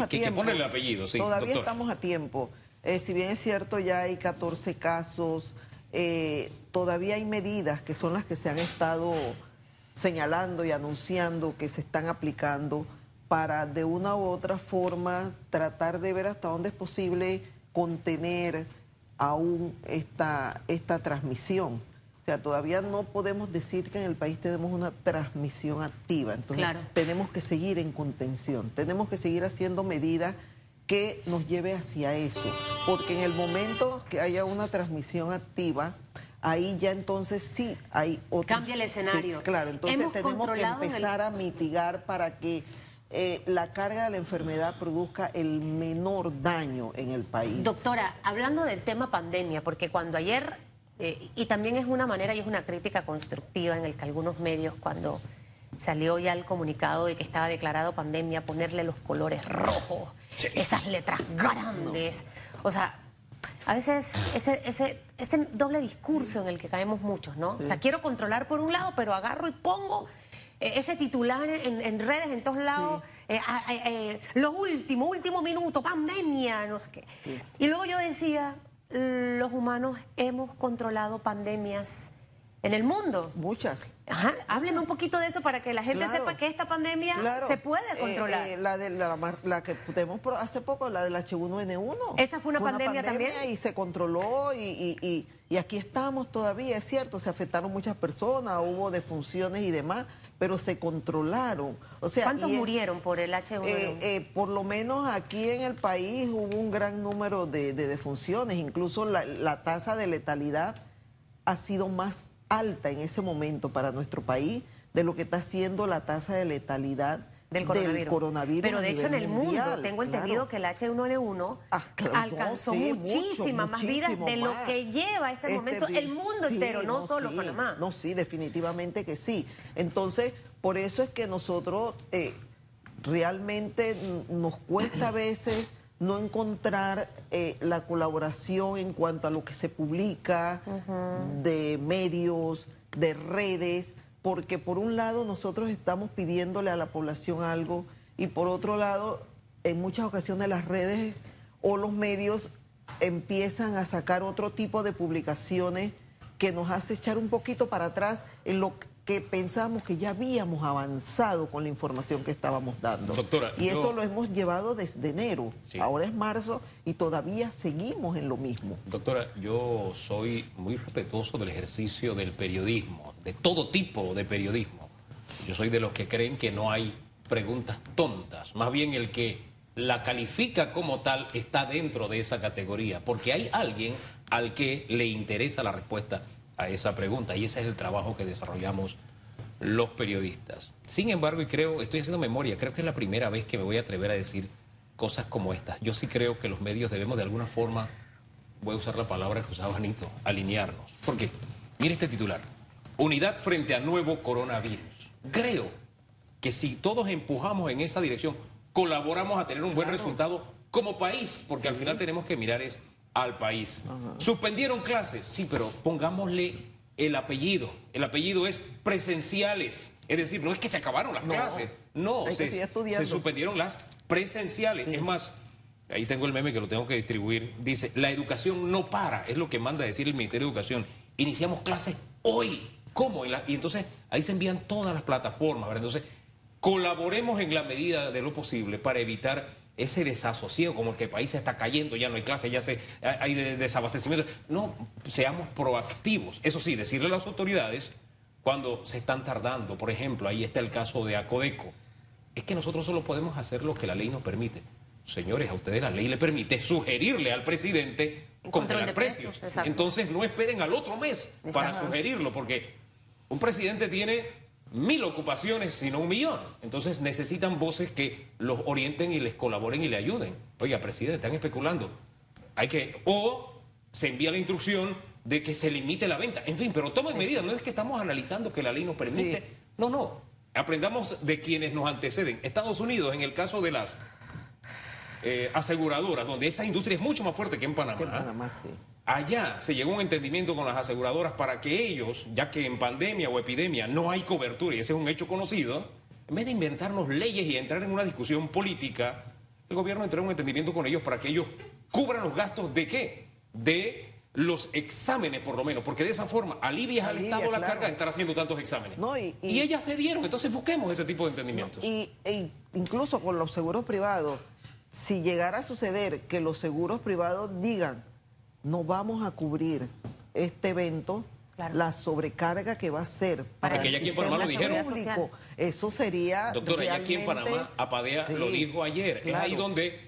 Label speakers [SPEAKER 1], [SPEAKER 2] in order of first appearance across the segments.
[SPEAKER 1] a
[SPEAKER 2] que,
[SPEAKER 1] tiempo.
[SPEAKER 2] Que ponerle el apellido, sí,
[SPEAKER 1] Todavía
[SPEAKER 2] doctora.
[SPEAKER 1] estamos a tiempo. Eh, si bien es cierto, ya hay 14 casos, eh, todavía hay medidas que son las que se han estado señalando y anunciando que se están aplicando para de una u otra forma tratar de ver hasta dónde es posible contener aún esta, esta transmisión. O sea, todavía no podemos decir que en el país tenemos una transmisión activa. Entonces,
[SPEAKER 3] Claro.
[SPEAKER 1] tenemos que seguir en contención, tenemos que seguir haciendo medidas que nos lleve hacia eso, porque en el momento que haya una transmisión activa, ahí ya entonces sí hay otro...
[SPEAKER 3] Cambia el escenario.
[SPEAKER 1] Sí, claro, entonces
[SPEAKER 3] Hemos
[SPEAKER 1] tenemos que
[SPEAKER 3] el-
[SPEAKER 1] empezar a mitigar para que eh, la carga de la enfermedad produzca el menor daño en el país.
[SPEAKER 3] Doctora, hablando del tema pandemia, porque cuando ayer, eh, y también es una manera y es una crítica constructiva en el que algunos medios, cuando salió ya el comunicado de que estaba declarado pandemia, ponerle los colores rojos, esas letras grandes. O sea, a veces ese, ese, ese doble discurso en el que caemos muchos, ¿no? O sea, quiero controlar por un lado, pero agarro y pongo eh, ese titular en, en redes, en todos lados, eh, eh, eh, lo último, último minuto, pandemia, no sé qué. Y luego yo decía, los humanos hemos controlado pandemias en el mundo.
[SPEAKER 1] Muchas.
[SPEAKER 3] Ajá, hábleme un poquito de eso para que la gente
[SPEAKER 1] Claro.
[SPEAKER 3] sepa que esta pandemia
[SPEAKER 1] Claro.
[SPEAKER 3] se puede
[SPEAKER 1] Eh,
[SPEAKER 3] controlar.
[SPEAKER 1] eh, la, de, la, la que tenemos hace poco, la del H1N1.
[SPEAKER 3] Esa fue una pandemia también.
[SPEAKER 1] Y se controló y, y- y- y aquí estamos todavía, es cierto, se afectaron muchas personas, hubo defunciones y demás, pero se controlaron. O sea,
[SPEAKER 3] ¿Cuántos
[SPEAKER 1] es-
[SPEAKER 3] murieron por el H1N1?
[SPEAKER 1] eh, eh, por lo menos aquí en el país hubo un gran número de, de defunciones, incluso la, la tasa de letalidad ha sido más alta en ese momento para nuestro país de lo que está siendo la tasa de letalidad
[SPEAKER 3] del coronavirus.
[SPEAKER 1] coronavirus
[SPEAKER 3] Pero de hecho en el mundo tengo
[SPEAKER 1] claro.
[SPEAKER 3] entendido que el H1N1
[SPEAKER 1] Ah, claro,
[SPEAKER 3] alcanzó
[SPEAKER 1] sí,
[SPEAKER 3] muchísimas más vidas de lo
[SPEAKER 1] más.
[SPEAKER 3] que lleva este, momento
[SPEAKER 1] vi-
[SPEAKER 3] el mundo
[SPEAKER 1] sí,
[SPEAKER 3] entero, no, solo
[SPEAKER 1] sí,
[SPEAKER 3] Panamá.
[SPEAKER 1] No, sí, definitivamente que sí. Entonces, por eso es que nosotros eh, realmente nos cuesta a veces no encontrar eh, la colaboración en cuanto a lo que se publica de medios, de redes, porque por un lado nosotros estamos pidiéndole a la población algo y por otro lado, en muchas ocasiones las redes o los medios empiezan a sacar otro tipo de publicaciones que nos hace echar un poquito para atrás en lo que pensamos que ya habíamos avanzado con la información que estábamos dando.
[SPEAKER 2] Doctora,
[SPEAKER 1] y eso
[SPEAKER 2] yo-
[SPEAKER 1] lo hemos llevado desde enero.
[SPEAKER 2] Sí.
[SPEAKER 1] Ahora es marzo y todavía seguimos en lo mismo.
[SPEAKER 2] Doctora, yo soy muy respetuoso del ejercicio del periodismo, de todo tipo de periodismo. Yo soy de los que creen que no hay preguntas tontas, más bien el que la califica como tal está dentro de esa categoría, porque hay alguien al que le interesa la respuesta a esa pregunta y ese es el trabajo que desarrollamos los periodistas. Sin embargo, y creo, estoy haciendo memoria, creo que es la primera vez que me voy a atrever a decir cosas como estas. Yo sí creo que los medios debemos de alguna forma, voy a usar la palabra que usaba Anito, alinearnos. ¿Por qué? Mire este titular. Unidad frente a nuevo coronavirus. Creo que si todos empujamos en esa dirección, colaboramos a tener un buen resultado como país, porque al final tenemos que mirar es al país. Suspendieron clases, sí, pero pongámosle el apellido. El apellido es presenciales. Es decir, no es que se acabaron las
[SPEAKER 1] No.
[SPEAKER 2] clases. No, se, suspendieron las presenciales. Es más, ahí tengo el meme que lo tengo que distribuir. Dice, la educación no para, es lo que manda decir el Ministerio de Educación. Iniciamos clases hoy. ¿Cómo? La- y entonces ahí se envían todas las plataformas. ¿verdad? Entonces, colaboremos en la medida de lo posible para evitar ese desasosiego, como el que el país se está cayendo, ya no hay clases, ya se, hay de- desabastecimiento. No, seamos proactivos. Eso sí, decirle a las autoridades cuando se están tardando. Por ejemplo, ahí está el caso de Acodeco. Es que nosotros solo podemos hacer lo que la ley nos permite. Señores, a ustedes la ley le permite sugerirle al presidente
[SPEAKER 3] Un control
[SPEAKER 2] congelar
[SPEAKER 3] de precios,
[SPEAKER 2] precios. Entonces no esperen al otro mes para sugerirlo, porque un presidente tiene mil ocupaciones, sino un millón. Entonces necesitan voces que los orienten y les colaboren y le ayuden. Oiga, presidente, están especulando. Hay que. O se envía la instrucción de que se limite la venta. En fin, pero tomen medidas. No es que estamos analizando que la ley nos permite.
[SPEAKER 1] Sí.
[SPEAKER 2] No, no. Aprendamos de quienes nos anteceden. Estados Unidos, en el caso de las eh, aseguradoras, donde esa industria es mucho más fuerte que en Panamá.
[SPEAKER 1] Que en Panamá, sí.
[SPEAKER 2] Allá se llegó a un entendimiento con las aseguradoras para que ellos, ya que en pandemia o epidemia no hay cobertura, y ese es un hecho conocido, en vez de inventarnos leyes y entrar en una discusión política, el gobierno entró en un entendimiento con ellos para que ellos cubran los gastos de qué? De los exámenes, por lo menos, porque de esa forma alivias al
[SPEAKER 1] Alivia,
[SPEAKER 2] Estado la carga de estar haciendo tantos exámenes.
[SPEAKER 1] No, y-
[SPEAKER 2] y,
[SPEAKER 1] y-
[SPEAKER 2] ellas se dieron, entonces busquemos ese tipo de entendimientos.
[SPEAKER 1] Y, e incluso con los seguros privados, si llegara a suceder que los seguros privados digan, no vamos a cubrir este evento,
[SPEAKER 3] Claro.
[SPEAKER 1] la sobrecarga que va a ser para
[SPEAKER 2] Porque
[SPEAKER 1] el
[SPEAKER 2] ya aquí en Panamá lo dijeron.
[SPEAKER 1] público, eso sería
[SPEAKER 2] Doctora, ya aquí en Panamá, Apadea
[SPEAKER 1] Sí,
[SPEAKER 2] lo dijo ayer. Es ahí donde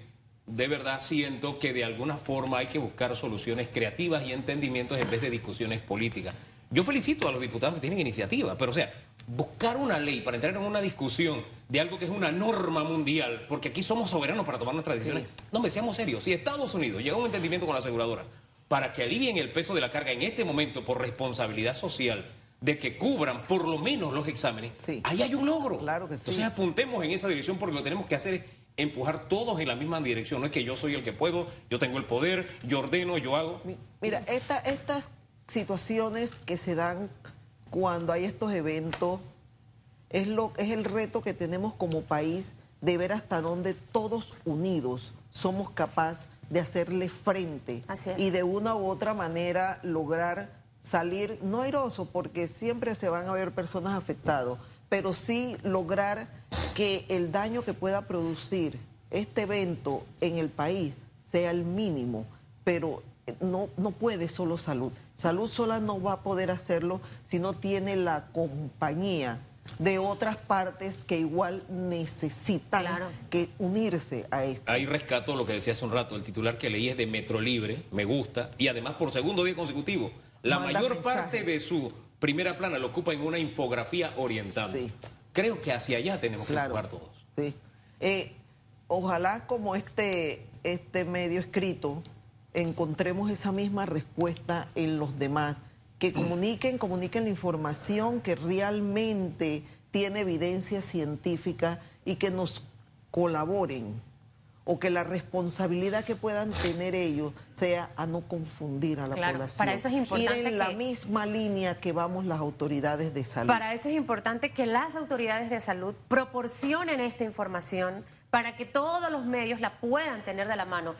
[SPEAKER 2] de verdad siento que de alguna forma hay que buscar soluciones creativas y entendimientos en vez de discusiones políticas. Yo felicito a los diputados que tienen iniciativa, pero o sea, buscar una ley para entrar en una discusión de algo que es una norma mundial, porque aquí somos soberanos para tomar nuestras decisiones. No, me seamos serios. Si Estados Unidos llega a un entendimiento con la aseguradora para que alivien el peso de la carga en este momento por responsabilidad social de que cubran por lo menos los exámenes,
[SPEAKER 1] Sí.
[SPEAKER 2] ahí hay un logro.
[SPEAKER 1] Claro que sí.
[SPEAKER 2] Entonces apuntemos en esa dirección porque lo que tenemos que hacer es empujar todos en la misma dirección. No es que yo soy el que puedo, yo tengo el poder, yo ordeno, yo hago.
[SPEAKER 1] Mi- Mira, esta- estas situaciones que se dan cuando hay estos eventos es, lo, es el reto que tenemos como país de ver hasta dónde todos unidos somos capaces de hacerle frente y de una u otra manera lograr salir, no airoso, porque siempre se van a ver personas afectadas, pero sí lograr que el daño que pueda producir este evento en el país sea el mínimo, pero eh, no, no puede solo salud. Salud sola no va a poder hacerlo si no tiene la compañía de otras partes que igual necesitan
[SPEAKER 3] Claro.
[SPEAKER 1] que unirse a esto.
[SPEAKER 2] Ahí rescato lo que decía hace un rato, el titular que leí es de Metro Libre, me gusta, y además por segundo día consecutivo, la
[SPEAKER 1] Manda
[SPEAKER 2] mayor
[SPEAKER 1] mensaje.
[SPEAKER 2] parte de su primera plana lo ocupa en una infografía oriental.
[SPEAKER 1] Sí.
[SPEAKER 2] Creo que hacia allá tenemos que
[SPEAKER 1] Claro.
[SPEAKER 2] jugar todos.
[SPEAKER 1] Sí. Eh, ojalá como este, este medio escrito encontremos esa misma respuesta en los demás, que comuniquen, comuniquen la información que realmente tiene evidencia científica y que nos colaboren o que la responsabilidad que puedan tener ellos sea a no confundir a la
[SPEAKER 3] Claro,
[SPEAKER 1] población.
[SPEAKER 3] para eso es importante
[SPEAKER 1] Ir en la
[SPEAKER 3] que-
[SPEAKER 1] misma línea que vamos las autoridades de salud.
[SPEAKER 3] Para eso es importante que las autoridades de salud proporcionen esta información para que todos los medios la puedan tener de la mano.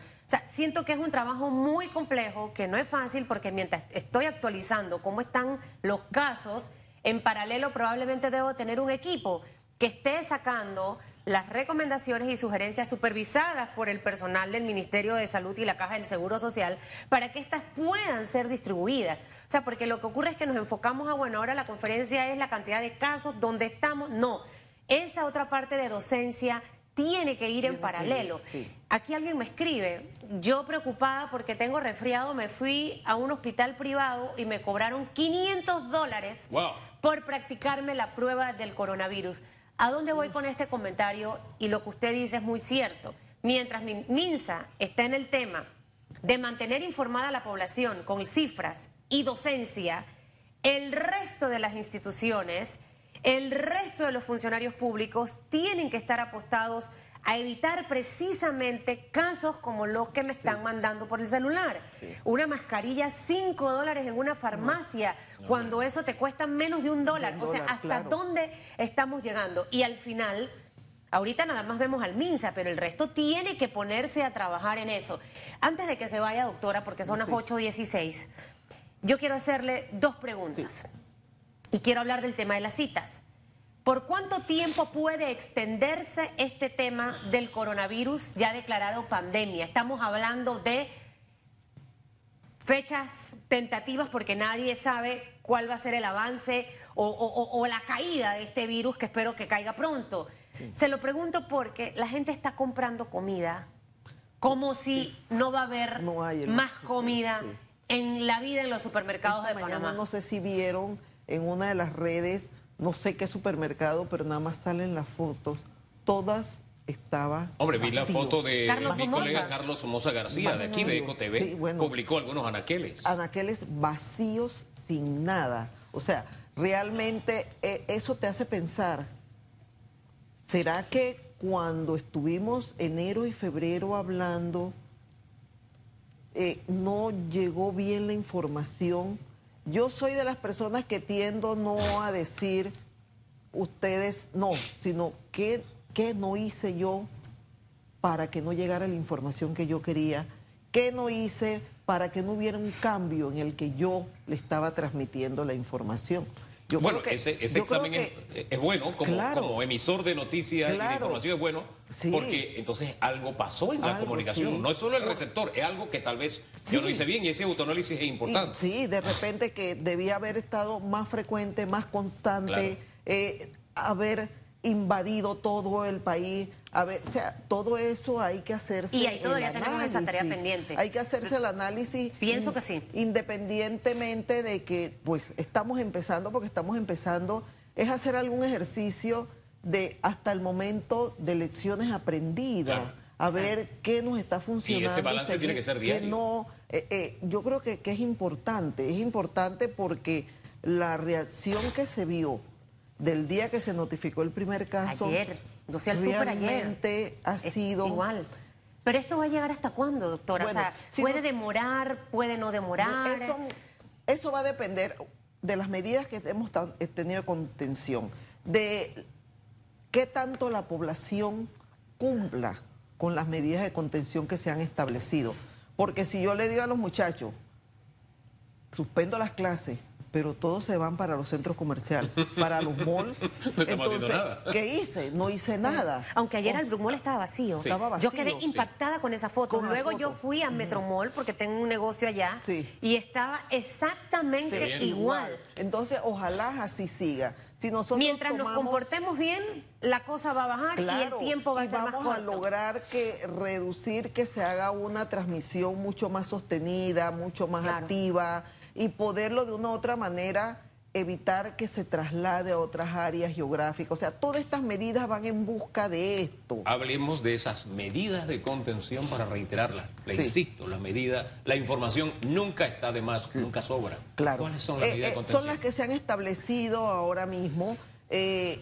[SPEAKER 3] Siento que es un trabajo muy complejo, que no es fácil porque mientras estoy actualizando cómo están los casos, en paralelo probablemente debo tener un equipo que esté sacando las recomendaciones y sugerencias supervisadas por el personal del Ministerio de Salud y la Caja del Seguro Social para que éstas puedan ser distribuidas. O sea, porque lo que ocurre es que nos enfocamos a, bueno, ahora la conferencia es la cantidad de casos, donde estamos. No, esa otra parte de docencia tiene que ir en paralelo.
[SPEAKER 1] ir, sí.
[SPEAKER 3] Aquí alguien me escribe, yo preocupada porque tengo resfriado, me fui a un hospital privado y me cobraron 500 dólares
[SPEAKER 2] Wow.
[SPEAKER 3] por practicarme la prueba del coronavirus. ¿A dónde voy con este comentario? Y lo que usted dice es muy cierto. Mientras mi- MINSA está en el tema de mantener informada a la población con cifras y docencia, el resto de las instituciones, el resto de los funcionarios públicos tienen que estar apostados a evitar precisamente casos como los que me están mandando por el celular. Una mascarilla, 5 dólares en una farmacia, cuando eso te cuesta menos de un dólar.
[SPEAKER 1] un
[SPEAKER 3] o sea,
[SPEAKER 1] dólar,
[SPEAKER 3] ¿hasta
[SPEAKER 1] claro.
[SPEAKER 3] dónde estamos llegando? Y al final, ahorita nada más vemos al MINSA, pero el resto tiene que ponerse a trabajar en eso. Antes de que se vaya, doctora, porque son las 8.16, yo quiero hacerle dos preguntas. Y quiero hablar del tema de las citas. ¿Por cuánto tiempo puede extenderse este tema del coronavirus ya declarado pandemia? Estamos hablando de fechas tentativas porque nadie sabe cuál va a ser el avance o, o- o- o la caída de este virus que espero que caiga pronto. Se lo pregunto porque la gente está comprando comida como si no va a haber
[SPEAKER 1] No
[SPEAKER 3] más comida en la vida en los supermercados
[SPEAKER 1] Esta
[SPEAKER 3] de Panamá.
[SPEAKER 1] No sé si vieron en una de las redes, no sé qué supermercado, pero nada más salen las fotos. Todas estaban.
[SPEAKER 2] Hombre, vi la foto de
[SPEAKER 3] Carlos
[SPEAKER 2] mi
[SPEAKER 3] Somoza.
[SPEAKER 2] colega Carlos Somoza García, de aquí de
[SPEAKER 1] Vacío.
[SPEAKER 2] EcoTV.
[SPEAKER 1] Sí, bueno.
[SPEAKER 2] Publicó algunos anaqueles.
[SPEAKER 1] Anaqueles vacíos sin nada. O sea, realmente eh, eso te hace pensar. ¿Será que cuando estuvimos enero y febrero hablando, eh, no llegó bien la información? Yo soy de las personas que tiendo no a decir ustedes no, sino qué, qué no hice yo para que no llegara la información que yo quería? ¿Qué no hice para que no hubiera un cambio en el que yo le estaba transmitiendo la información?
[SPEAKER 2] Yo bueno, que, ese, examen es, bueno como, emisor de noticias y de información es bueno porque entonces algo pasó en la comunicación. No es solo el receptor, es algo que tal vez yo lo hice bien y ese autoanálisis es importante.
[SPEAKER 1] sí, de repente que debía haber estado más frecuente, más constante, eh, haber invadido todo el país. A ver, o sea, todo eso hay que hacerse.
[SPEAKER 3] Y ahí todavía tenemos esa tarea pendiente.
[SPEAKER 1] Hay que hacerse el análisis.
[SPEAKER 3] Pienso que sí.
[SPEAKER 1] Independientemente de que, pues, estamos empezando, porque estamos empezando, es hacer algún ejercicio de hasta el momento de lecciones aprendidas. A ver qué nos está funcionando. Y
[SPEAKER 2] ese balance tiene que ser diario.
[SPEAKER 1] no, eh, eh, yo creo que, que es importante. Es importante porque la reacción que se vio del día que se notificó el primer caso.
[SPEAKER 3] Ayer, yo fui al súper
[SPEAKER 1] ayer. ha sido.
[SPEAKER 3] Igual. Pero esto va a llegar hasta cuándo, doctora? o sea, puede demorar, puede no demorar.
[SPEAKER 1] Eso, va a depender de las medidas que hemos eh, tenido de contención, de qué tanto la población cumpla con las medidas de contención que se han establecido. Porque si yo le digo a los muchachos, suspendo las clases, pero todos se van para los centros comerciales, para los malls. Entonces, ¿qué hice? No hice nada.
[SPEAKER 3] Aunque ayer el Mall estaba vacío. Estaba vacío. Yo quedé impactada con esa foto. Luego yo fui a Metromall porque tengo un negocio allá y estaba exactamente igual.
[SPEAKER 1] Entonces, ojalá así siga. Si nosotros
[SPEAKER 3] Mientras nos comportemos bien, la cosa va a bajar y el tiempo va a ser más
[SPEAKER 1] corto. Vamos a lograr que reducir que se haga una transmisión mucho más sostenida, mucho más activa y poderlo de una u otra manera evitar que se traslade a otras áreas geográficas. O sea, todas estas medidas van en busca de esto.
[SPEAKER 2] Hablemos de esas medidas de contención para reiterarlas. Le insisto, la medida, la información nunca está de más, nunca sobra.
[SPEAKER 1] Claro.
[SPEAKER 2] ¿Cuáles son las
[SPEAKER 1] eh,
[SPEAKER 2] medidas de
[SPEAKER 1] eh,
[SPEAKER 2] contención?
[SPEAKER 1] Son las que se han establecido ahora mismo. Eh,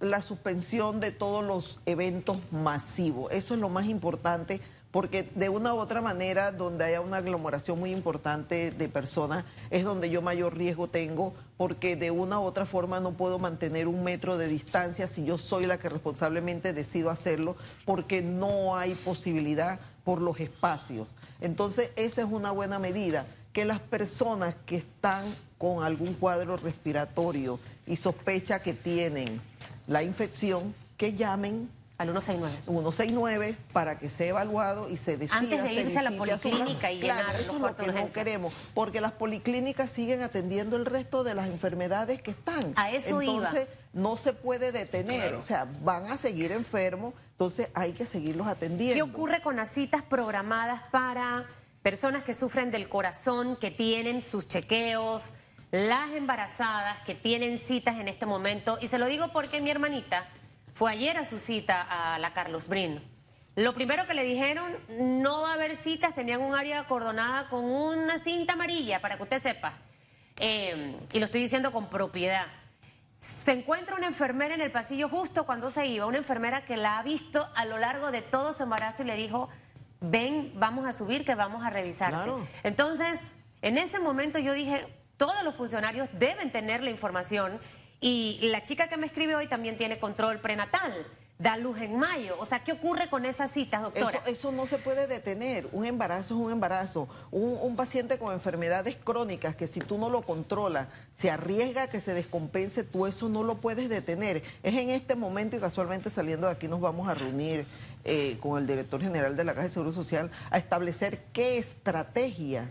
[SPEAKER 1] la suspensión de todos los eventos masivos. Eso es lo más importante porque de una u otra manera, donde haya una aglomeración muy importante de personas, es donde yo mayor riesgo tengo, porque de una u otra forma no puedo mantener un metro de distancia si yo soy la que responsablemente decido hacerlo, porque no hay posibilidad por los espacios. Entonces, esa es una buena medida, que las personas que están con algún cuadro respiratorio y sospecha que tienen la infección, que llamen
[SPEAKER 3] al 169.
[SPEAKER 1] 169 para que sea evaluado y se decida.
[SPEAKER 3] Antes de irse a la policlínica y
[SPEAKER 1] claro, eso es lo que no queremos, porque las policlínicas siguen atendiendo el resto de las enfermedades que están.
[SPEAKER 3] A eso
[SPEAKER 1] entonces, no se puede detener, o sea, van a seguir enfermos, entonces hay que seguirlos atendiendo.
[SPEAKER 3] ¿Qué ocurre con las citas programadas para personas que sufren del corazón, que tienen sus chequeos? las embarazadas que tienen citas en este momento, y se lo digo porque mi hermanita fue ayer a su cita a la Carlos Brin. Lo primero que le dijeron, no va a haber citas, tenían un área acordonada con una cinta amarilla, para que usted sepa. Eh, y lo estoy diciendo con propiedad. Se encuentra una enfermera en el pasillo justo cuando se iba, una enfermera que la ha visto a lo largo de todo su embarazo y le dijo, ven, vamos a subir, que vamos a revisarte. Entonces, en ese momento yo dije, todos los funcionarios deben tener la información y la chica que me escribe hoy también tiene control prenatal da luz en mayo. O sea, ¿qué ocurre con esas citas, doctora?
[SPEAKER 1] Eso, no se puede detener. Un embarazo es un embarazo. Un, paciente con enfermedades crónicas que si tú no lo controlas, se arriesga a que se descompense, tú eso no lo puedes detener. Es en este momento y casualmente saliendo de aquí nos vamos a reunir eh, con el director general de la Caja de Seguro Social a establecer qué estrategia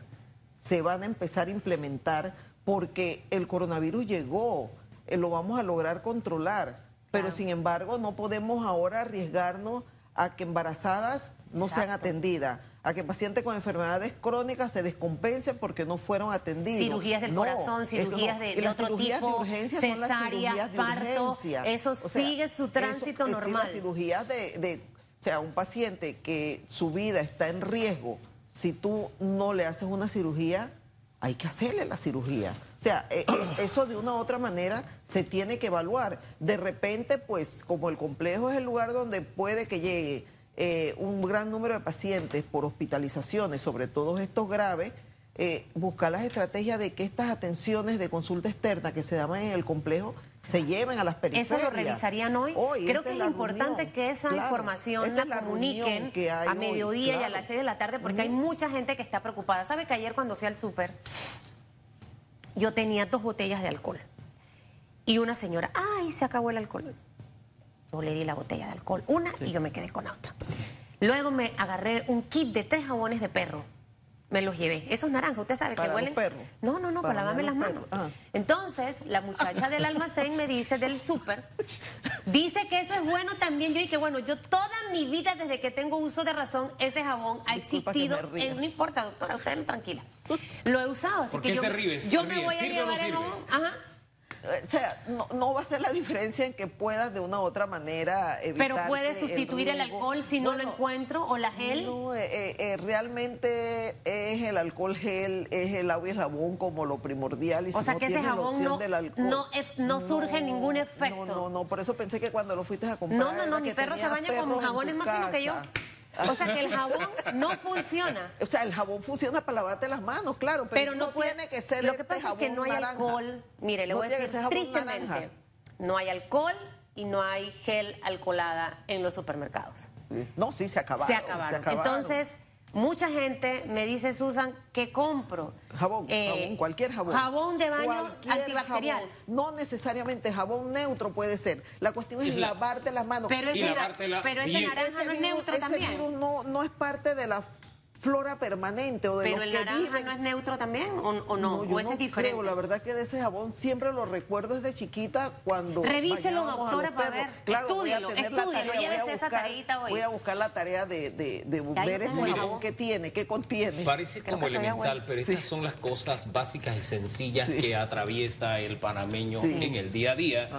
[SPEAKER 1] se van a empezar a implementar porque el coronavirus llegó eh, lo vamos a lograr controlar. Pero sin embargo, no podemos ahora arriesgarnos a que embarazadas no sean atendidas, a que pacientes con enfermedades crónicas se descompensen porque no fueron atendidos.
[SPEAKER 3] Cirugías del corazón, cirugías de, otro cirugías tipo, de urgencia cesárea, parto, eso sigue su tránsito normal.
[SPEAKER 1] las cirugías de, de, o sea, un paciente que su vida está en riesgo, si tú no le haces una cirugía, hay que hacerle la cirugía. O sea, eh, eh, eso de una u otra manera se tiene que evaluar. De repente, pues como el complejo es el lugar donde puede que llegue eh, un gran número de pacientes por hospitalizaciones, sobre todo estos graves, buscar las estrategias de que estas atenciones de consulta externa que se dan en el complejo se lleven a las periferias.
[SPEAKER 3] Eso lo revisarían hoy. Creo que es, importante que esa información la, comuniquen a mediodía y a las 6 de la tarde porque hay mucha gente que está preocupada. ¿Sabe que ayer cuando fui al súper yo tenía dos botellas de alcohol y una señora, ay, se acabó el alcohol. Yo le di la botella de alcohol, una y yo me quedé con otra. Luego me agarré un kit de tres jabones de perro me los llevé. Esos naranjas, usted sabe que huelen.
[SPEAKER 1] Perro.
[SPEAKER 3] No, no, no, para, lavarme las manos. Ah. Entonces, la muchacha del almacén me dice, del súper, dice que eso es bueno también. Yo dije, bueno, yo toda mi vida, desde que tengo uso de razón, ese jabón ha existido. no importa, doctora, usted no tranquila. Lo he usado, así que yo, yo me voy a llevar el jabón. Ajá.
[SPEAKER 1] O sea, no, va a ser la diferencia en que puedas de una u otra manera evitar.
[SPEAKER 3] Pero puede sustituir el, alcohol si no lo encuentro o la gel.
[SPEAKER 1] No, eh, eh, eh, realmente es el alcohol gel, es el agua y el jabón como lo primordial. Y
[SPEAKER 3] o sea que ese jabón no, no, no, surge ningún efecto.
[SPEAKER 1] No, no, no, por eso pensé que cuando lo fuiste a comprar.
[SPEAKER 3] No, no, no, mi perro se baña con jabones más finos que yo. O sea que el jabón no funciona.
[SPEAKER 1] O sea, el jabón funciona para lavarte las manos, claro, pero, no, tiene que ser
[SPEAKER 3] Lo que este pasa es que no hay alcohol. Mire, le voy a decir tristemente, no hay alcohol y no hay gel alcoholada en los supermercados.
[SPEAKER 1] No, sí, se acabaron.
[SPEAKER 3] Se acabaron. Entonces Mucha gente me dice, Susan, que compro.
[SPEAKER 1] Jabón, eh, jabón, cualquier jabón.
[SPEAKER 3] Jabón de baño antibacterial.
[SPEAKER 1] No necesariamente jabón neutro puede ser. La cuestión es, lavarte las manos.
[SPEAKER 3] Pero ese, pero ese naranja no es neutro también.
[SPEAKER 1] Ese no, no es parte de la flora permanente o de
[SPEAKER 3] Pero el naranja no es neutro también o, no, o ese es diferente. Creo,
[SPEAKER 1] la verdad que de ese jabón siempre lo recuerdo desde chiquita cuando
[SPEAKER 3] Revíselo, doctora, para ver.
[SPEAKER 1] Claro, estúdielo, estúdielo, llévese esa tareita hoy. Voy a buscar la tarea de, de, de ver ese jabón que tiene, que contiene.
[SPEAKER 2] Parece como elemental, pero estas son las cosas básicas y sencillas que atraviesa el panameño en el día a día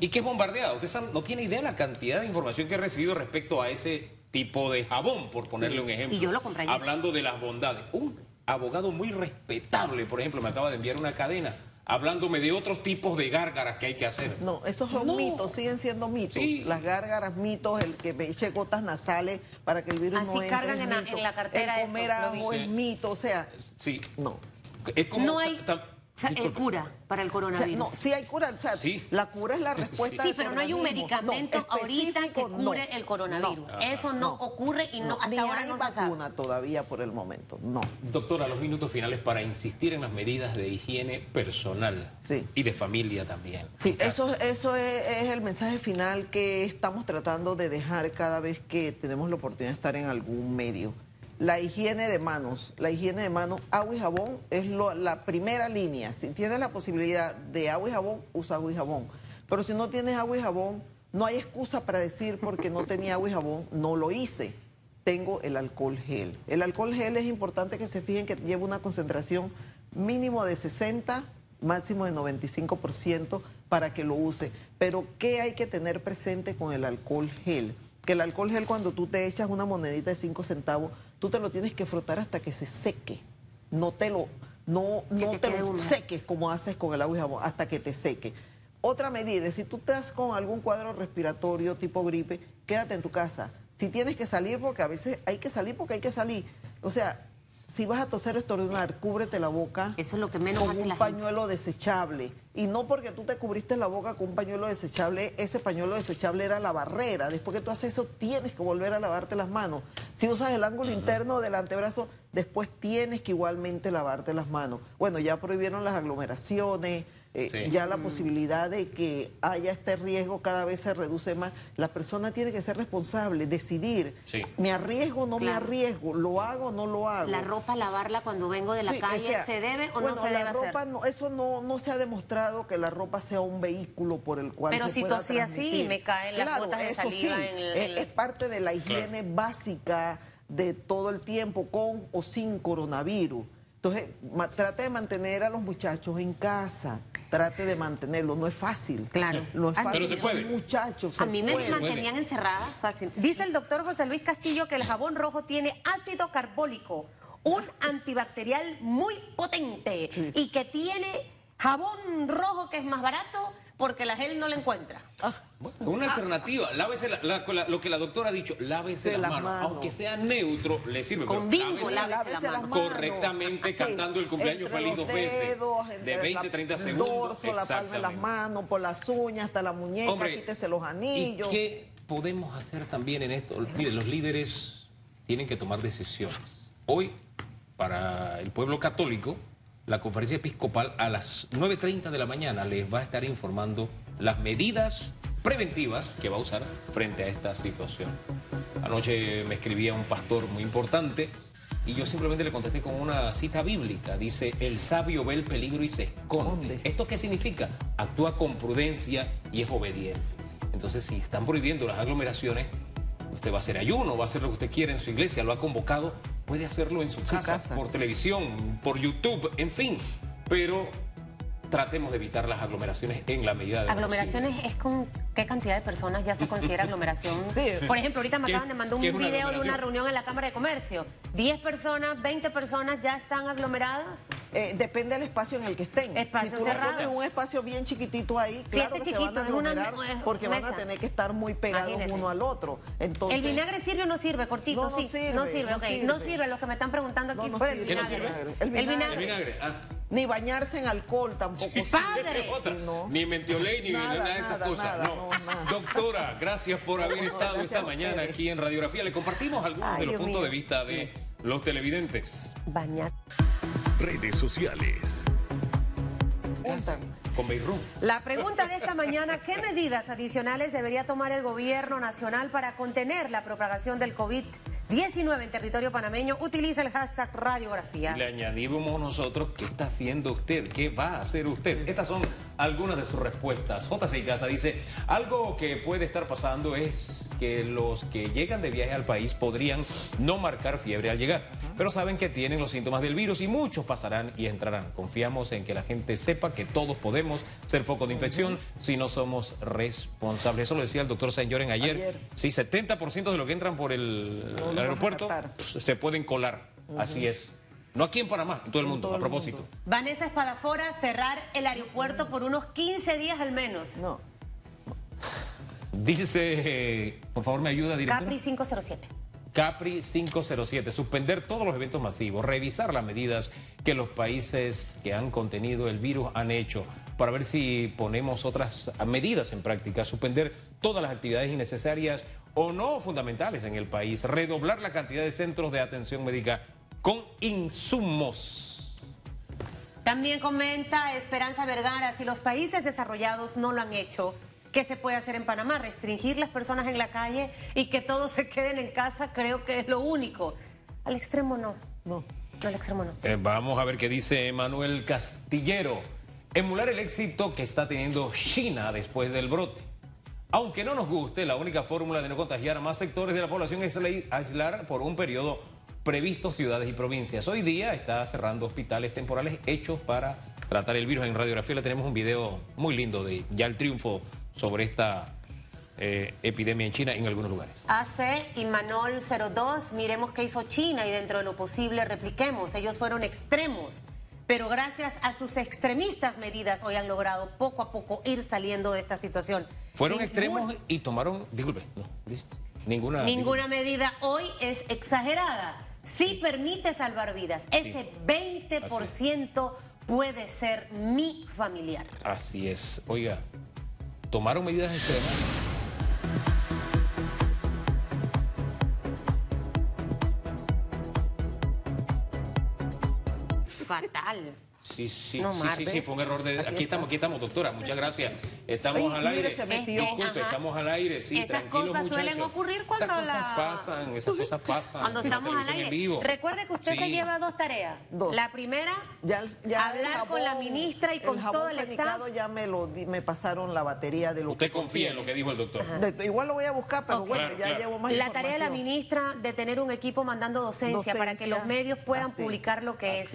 [SPEAKER 2] y que es bombardeado. Usted no tiene idea de la cantidad de información que he recibido respecto a ese tipo de jabón, por ponerle un ejemplo.
[SPEAKER 3] Y yo lo compré
[SPEAKER 2] Hablando de las bondades. Un abogado muy respetable, por ejemplo, me acaba de enviar una cadena hablándome de otros tipos de gárgaras que hay que hacer.
[SPEAKER 1] No, esos son mitos, siguen siendo mitos. Las gárgaras, mitos, el que me eche gotas nasales para que el virus
[SPEAKER 3] Así
[SPEAKER 1] no
[SPEAKER 3] cargan en, la, cartera
[SPEAKER 1] el comer es mito, o sea,
[SPEAKER 2] sí.
[SPEAKER 1] no.
[SPEAKER 2] Es como
[SPEAKER 3] no hay... O sea, el cura para el coronavirus.
[SPEAKER 1] no, sí hay cura, o sea, sí. la cura es la respuesta.
[SPEAKER 3] Sí, pero no hay un medicamento ahorita que cure el coronavirus. Eso no, ocurre y no, hasta Ni ahora hay no
[SPEAKER 1] vacuna todavía por el momento, no.
[SPEAKER 2] Doctora, los minutos finales para insistir en las medidas de higiene personal y de familia también.
[SPEAKER 1] Sí, eso, eso es el mensaje final que estamos tratando de dejar cada vez que tenemos la oportunidad de estar en algún medio la higiene de manos. La higiene de manos, agua y jabón es la primera línea. Si tienes la posibilidad de agua y jabón, usa agua y jabón. Pero si no tienes agua y jabón, no hay excusa para decir porque no tenía agua y jabón, no lo hice. Tengo el alcohol gel. El alcohol gel es importante que se fijen que lleva una concentración mínimo de 60, máximo de 95% para que lo use. Pero ¿qué hay que tener presente con el alcohol gel? Que el alcohol gel cuando tú te echas una monedita de 5 centavos, tú te lo tienes que frotar hasta que se seque. No te lo, no, no te, lo seques como haces con el agua y jabón, hasta que te seque. Otra medida, si tú estás con algún cuadro respiratorio tipo gripe, quédate en tu casa. Si tienes que salir, porque a veces hay que salir porque hay que salir. O sea, si vas a toser o estornudar, cúbrete la boca
[SPEAKER 3] Eso es lo que menos
[SPEAKER 1] con un pañuelo desechable. Y no porque tú te cubriste la boca con un pañuelo desechable, ese pañuelo desechable era la barrera. Después que tú haces eso, tienes que volver a lavarte las manos. Si usas el ángulo interno del antebrazo, después tienes que igualmente lavarte las manos. Bueno, ya prohibieron las aglomeraciones, eh, ya la posibilidad de que haya este riesgo cada vez se reduce más. La persona tiene que ser responsable, decidir, me arriesgo o no me arriesgo, lo hago o no lo hago.
[SPEAKER 3] La ropa, lavarla cuando vengo de la calle, ¿se debe o no se debe
[SPEAKER 1] ropa, No, eso no, no se ha demostrado que la ropa sea un vehículo por el cual
[SPEAKER 3] Pero si tosí así me caen las gotas de saliva en
[SPEAKER 1] el, es, parte de la higiene básica de todo el tiempo, con o sin coronavirus. Entonces, trate de mantener a los muchachos en casa, trate de mantenerlos. No es fácil.
[SPEAKER 3] Claro.
[SPEAKER 1] No es fácil.
[SPEAKER 2] Pero se puede.
[SPEAKER 1] Muchachos.
[SPEAKER 3] a mí me mantenían encerrada fácil. Dice el doctor José Luis Castillo que el jabón rojo tiene ácido carbólico, un antibacterial muy potente y que tiene jabón rojo que es más barato porque la gel no la encuentra.
[SPEAKER 2] Bueno, una alternativa, lávese la- la- la- lo que la doctora ha dicho, lávese
[SPEAKER 1] De
[SPEAKER 2] las
[SPEAKER 1] las
[SPEAKER 2] manos,
[SPEAKER 1] manos.
[SPEAKER 2] aunque sea neutro, le sirve.
[SPEAKER 3] Con Bimbo,
[SPEAKER 2] lávese-
[SPEAKER 3] lávese
[SPEAKER 1] Lávese
[SPEAKER 3] la
[SPEAKER 1] las
[SPEAKER 3] mano.
[SPEAKER 1] manos.
[SPEAKER 2] Correctamente,
[SPEAKER 1] Sí,
[SPEAKER 2] cantando el cumpleaños
[SPEAKER 1] entre
[SPEAKER 2] feliz dos veces, de
[SPEAKER 1] entre
[SPEAKER 2] 20,
[SPEAKER 1] la-
[SPEAKER 2] 30
[SPEAKER 1] el
[SPEAKER 2] segundos,
[SPEAKER 1] dorso, la palma de las manos, por las uñas, hasta la muñeca,
[SPEAKER 2] Hombre,
[SPEAKER 1] quítese los anillos.
[SPEAKER 2] ¿Y qué podemos hacer también en esto? Miren, los líderes tienen que tomar decisiones. Hoy, para el pueblo católico, la conferencia episcopal a las 9.30 de la mañana les va a estar informando las medidas preventivas que va a usar frente a esta situación. Anoche me escribía un pastor muy importante y yo simplemente le contesté con una cita bíblica. Dice, el sabio ve el peligro y se esconde.
[SPEAKER 1] ¿Dónde?
[SPEAKER 2] ¿Esto qué significa? Actúa con prudencia y es obediente. Entonces, si están prohibiendo las aglomeraciones, usted va a hacer ayuno, va a hacer lo que usted quiera en su iglesia, lo ha convocado, puede hacerlo en su,
[SPEAKER 1] Su
[SPEAKER 2] casa,
[SPEAKER 1] casa.
[SPEAKER 2] por televisión, por YouTube, en fin. Pero tratemos de evitar las aglomeraciones en la medida de lo
[SPEAKER 3] Aglomeraciones es con qué cantidad de personas ya se considera aglomeración.
[SPEAKER 1] Sí.
[SPEAKER 3] Por ejemplo, ahorita me
[SPEAKER 2] ¿Qué-
[SPEAKER 3] acaban de mandar un video de una reunión en la Cámara de Comercio. 10 personas, 20 personas ya están aglomeradas.
[SPEAKER 1] Eh, depende del espacio en el que estén.
[SPEAKER 3] Espacio
[SPEAKER 1] si tú pones un espacio bien chiquitito ahí, claro que se van a
[SPEAKER 3] chiquito, es una
[SPEAKER 1] aglomerar
[SPEAKER 3] me-
[SPEAKER 1] porque van a tener que estar muy pegados
[SPEAKER 3] Imagínese.
[SPEAKER 1] uno al otro. Entonces,
[SPEAKER 3] ¿El vinagre sirve o no sirve? Cortito,
[SPEAKER 1] No, no
[SPEAKER 3] sí.
[SPEAKER 1] sirve,
[SPEAKER 3] no sirve,
[SPEAKER 1] no
[SPEAKER 3] ok.
[SPEAKER 1] sirve.
[SPEAKER 3] No sirve, los que me están preguntando aquí
[SPEAKER 1] No, no
[SPEAKER 3] por el
[SPEAKER 1] sirve.
[SPEAKER 2] ¿Qué no
[SPEAKER 3] vinagre.
[SPEAKER 2] sirve?
[SPEAKER 1] El vinagre.
[SPEAKER 2] El vinagre, ah.
[SPEAKER 1] Ni bañarse en alcohol tampoco. sirve.
[SPEAKER 3] Padre.
[SPEAKER 1] Sí, no.
[SPEAKER 2] Ni mentioley, ni
[SPEAKER 1] Nada,
[SPEAKER 2] nada, de esas
[SPEAKER 1] nada,
[SPEAKER 2] cosas.
[SPEAKER 1] nada,
[SPEAKER 2] no. Doctora, gracias por haber
[SPEAKER 1] No,
[SPEAKER 2] estado esta mañana aquí en Radiografía. Le compartimos algunos
[SPEAKER 3] Ay,
[SPEAKER 2] de los
[SPEAKER 3] Dios
[SPEAKER 2] puntos
[SPEAKER 3] mío.
[SPEAKER 2] de vista de los televidentes.
[SPEAKER 3] Bañar.
[SPEAKER 4] Redes sociales.
[SPEAKER 2] Con Beirut.
[SPEAKER 3] La pregunta de esta mañana, ¿qué medidas adicionales debería tomar el gobierno nacional para contener la propagación del COVID-19 en territorio panameño? Utiliza el hashtag radiografía.
[SPEAKER 2] Y le añadimos nosotros qué está haciendo usted, qué va a hacer usted. Estas son algunas de sus respuestas. JC Casa dice, algo que puede estar pasando es que los que llegan de viaje al país podrían no marcar fiebre al llegar, pero saben que tienen los síntomas del virus y muchos pasarán y entrarán. Confiamos en que la gente sepa que todos podemos ser foco de infección si no somos responsables. Eso lo decía el doctor Lloren ayer.
[SPEAKER 1] Ayer.
[SPEAKER 2] Sí, 70% de los que entran por el,
[SPEAKER 1] No
[SPEAKER 2] aeropuerto se pueden colar. Así es. No aquí en Panamá, en todo el mundo,
[SPEAKER 1] todo
[SPEAKER 2] a propósito.
[SPEAKER 1] mundo.
[SPEAKER 3] Vanessa Espadafora, cerrar el aeropuerto por unos 15 días al menos.
[SPEAKER 1] No.
[SPEAKER 2] Dice, por favor, me ayuda, director.
[SPEAKER 3] Capri 507.
[SPEAKER 2] Capri 507, suspender todos los eventos masivos, revisar las medidas que los países que han contenido el virus han hecho para ver si ponemos otras medidas en práctica, suspender todas las actividades innecesarias o no fundamentales en el país, redoblar la cantidad de centros de atención médica con insumos.
[SPEAKER 3] También comenta Esperanza Vergara, si los países desarrollados no lo han hecho, ¿qué se puede hacer en Panamá? Restringir las personas en la calle y que todos se queden en casa, creo que es lo único. Al extremo no.
[SPEAKER 1] No.
[SPEAKER 3] No, al extremo no.
[SPEAKER 2] Eh, vamos a ver qué dice Manuel Castillero. Emular el éxito que está teniendo China después del brote. Aunque no nos guste, la única fórmula de no contagiar a más sectores de la población es aislar por un periodo previsto ciudades y provincias. Hoy día está cerrando hospitales temporales hechos para tratar el virus. En radiografía le tenemos un video muy lindo de ya el triunfo sobre esta eh, epidemia en China en algunos lugares.
[SPEAKER 3] AC y Manol 02, miremos qué hizo China y dentro de lo posible repliquemos. Ellos fueron extremos, pero gracias a sus extremistas medidas hoy han logrado poco a poco ir saliendo de esta situación.
[SPEAKER 2] Fueron
[SPEAKER 3] Ningún-
[SPEAKER 2] extremos y tomaron, disculpe, no, dice, ninguna...
[SPEAKER 3] Ninguna medida hoy es exagerada. Sí permite salvar vidas. Ese 20% puede ser mi familiar.
[SPEAKER 2] Así es. Oiga, tomaron medidas extremas.
[SPEAKER 3] Fatal.
[SPEAKER 2] Sí, sí,
[SPEAKER 3] No,
[SPEAKER 2] sí, sí, sí, fue un error de...
[SPEAKER 1] Aquí
[SPEAKER 2] estamos, aquí estamos, doctora, muchas gracias. Estamos
[SPEAKER 1] Ay,
[SPEAKER 2] al aire.
[SPEAKER 1] se metió.
[SPEAKER 2] Disculpe,
[SPEAKER 3] ajá.
[SPEAKER 2] estamos al aire, sí,
[SPEAKER 3] Esas
[SPEAKER 2] tranquilos
[SPEAKER 3] cosas suelen ocurrir cuando
[SPEAKER 2] esas cosas
[SPEAKER 3] la-
[SPEAKER 2] pasan, esas cosas pasan.
[SPEAKER 3] Cuando estamos al aire.
[SPEAKER 2] en vivo.
[SPEAKER 3] Recuerde que usted se
[SPEAKER 2] Sí.
[SPEAKER 3] lleva dos tareas.
[SPEAKER 1] Dos.
[SPEAKER 3] La primera,
[SPEAKER 1] Ya, ya el
[SPEAKER 3] hablar con la ministra y con
[SPEAKER 1] jabón
[SPEAKER 3] todo el
[SPEAKER 1] fenicado ya me lo di- me pasaron la batería de lo
[SPEAKER 2] Usted
[SPEAKER 1] que
[SPEAKER 2] confía en lo que dijo el doctor.
[SPEAKER 1] De- igual lo voy a buscar, pero bueno,
[SPEAKER 2] Claro,
[SPEAKER 1] ya
[SPEAKER 2] claro.
[SPEAKER 1] llevo más
[SPEAKER 3] la tarea de la ministra de tener un equipo mandando docencia, para que
[SPEAKER 1] Docencia,
[SPEAKER 3] los medios puedan publicar lo que es.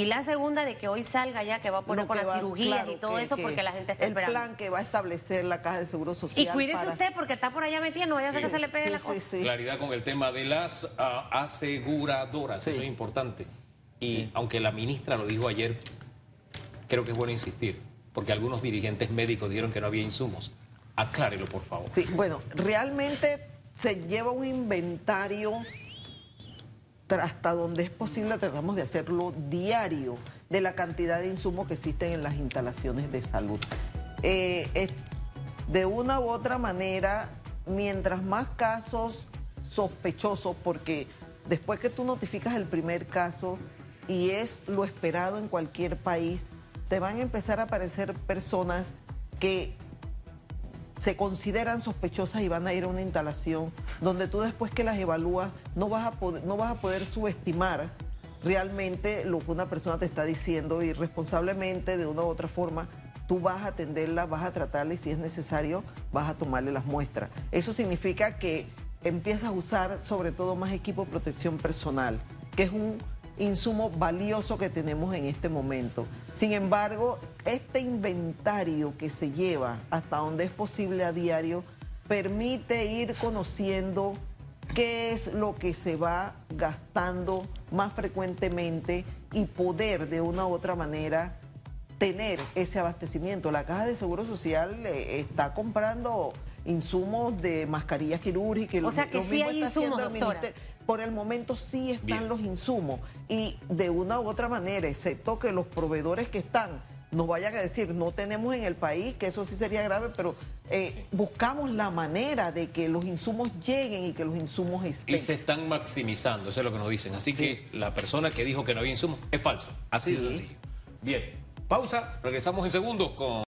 [SPEAKER 3] Y la segunda de que hoy salga ya, que va a poner con las cirugías
[SPEAKER 1] claro,
[SPEAKER 3] y todo
[SPEAKER 1] que-
[SPEAKER 3] eso,
[SPEAKER 1] que
[SPEAKER 3] porque la gente está
[SPEAKER 1] el
[SPEAKER 3] esperando.
[SPEAKER 1] plan que va a establecer la Caja de Seguro
[SPEAKER 3] Y
[SPEAKER 1] Social.
[SPEAKER 3] cuídese
[SPEAKER 1] para-
[SPEAKER 3] usted porque está por allá metido, no vaya a ser que se le pegue
[SPEAKER 1] Sí,
[SPEAKER 3] la
[SPEAKER 1] sí,
[SPEAKER 3] cosa.
[SPEAKER 1] sí.
[SPEAKER 2] Claridad con el tema de las ah, aseguradoras,
[SPEAKER 1] Sí.
[SPEAKER 2] eso es importante. Y aunque la ministra lo dijo ayer, creo que es bueno insistir, porque algunos dirigentes médicos dijeron que no había insumos. Aclárelo, por favor.
[SPEAKER 1] Sí, bueno, realmente se lleva un inventario hasta donde es posible, tratamos de hacerlo diario, de la cantidad de insumos que existen en las instalaciones de salud. Eh, de una u otra manera, mientras más casos sospechosos, porque después que tú notificas el primer caso y es lo esperado en cualquier país, te van a empezar a aparecer personas que se consideran sospechosas y van a ir a una instalación donde tú después que las evalúas no vas a poder, no vas a poder subestimar realmente lo que una persona te está diciendo y responsablemente de una u otra forma tú vas a atenderla, vas a tratarla y si es necesario vas a tomarle las muestras. Eso significa que empiezas a usar sobre todo más equipo de protección personal, que es un insumo valioso que tenemos en este momento. Sin embargo, este inventario que se lleva hasta donde es posible a diario permite ir conociendo qué es lo que se va gastando más frecuentemente y poder de una u otra manera tener ese abastecimiento. La Caja de Seguro Social eh, está comprando insumos de mascarillas quirúrgicas.
[SPEAKER 3] O sea que sí hay insumos, doctora
[SPEAKER 1] por el momento sí están los insumos y de una u otra manera, excepto que los proveedores que están nos vayan a decir, no tenemos en el país, que eso sí sería grave, pero eh, buscamos la manera de que los insumos lleguen y que los insumos estén.
[SPEAKER 2] Y se están maximizando, eso es lo que nos dicen. Así que la persona que dijo que no había insumos es falso. Así de sencillo. Bien, pausa, regresamos en segundos con...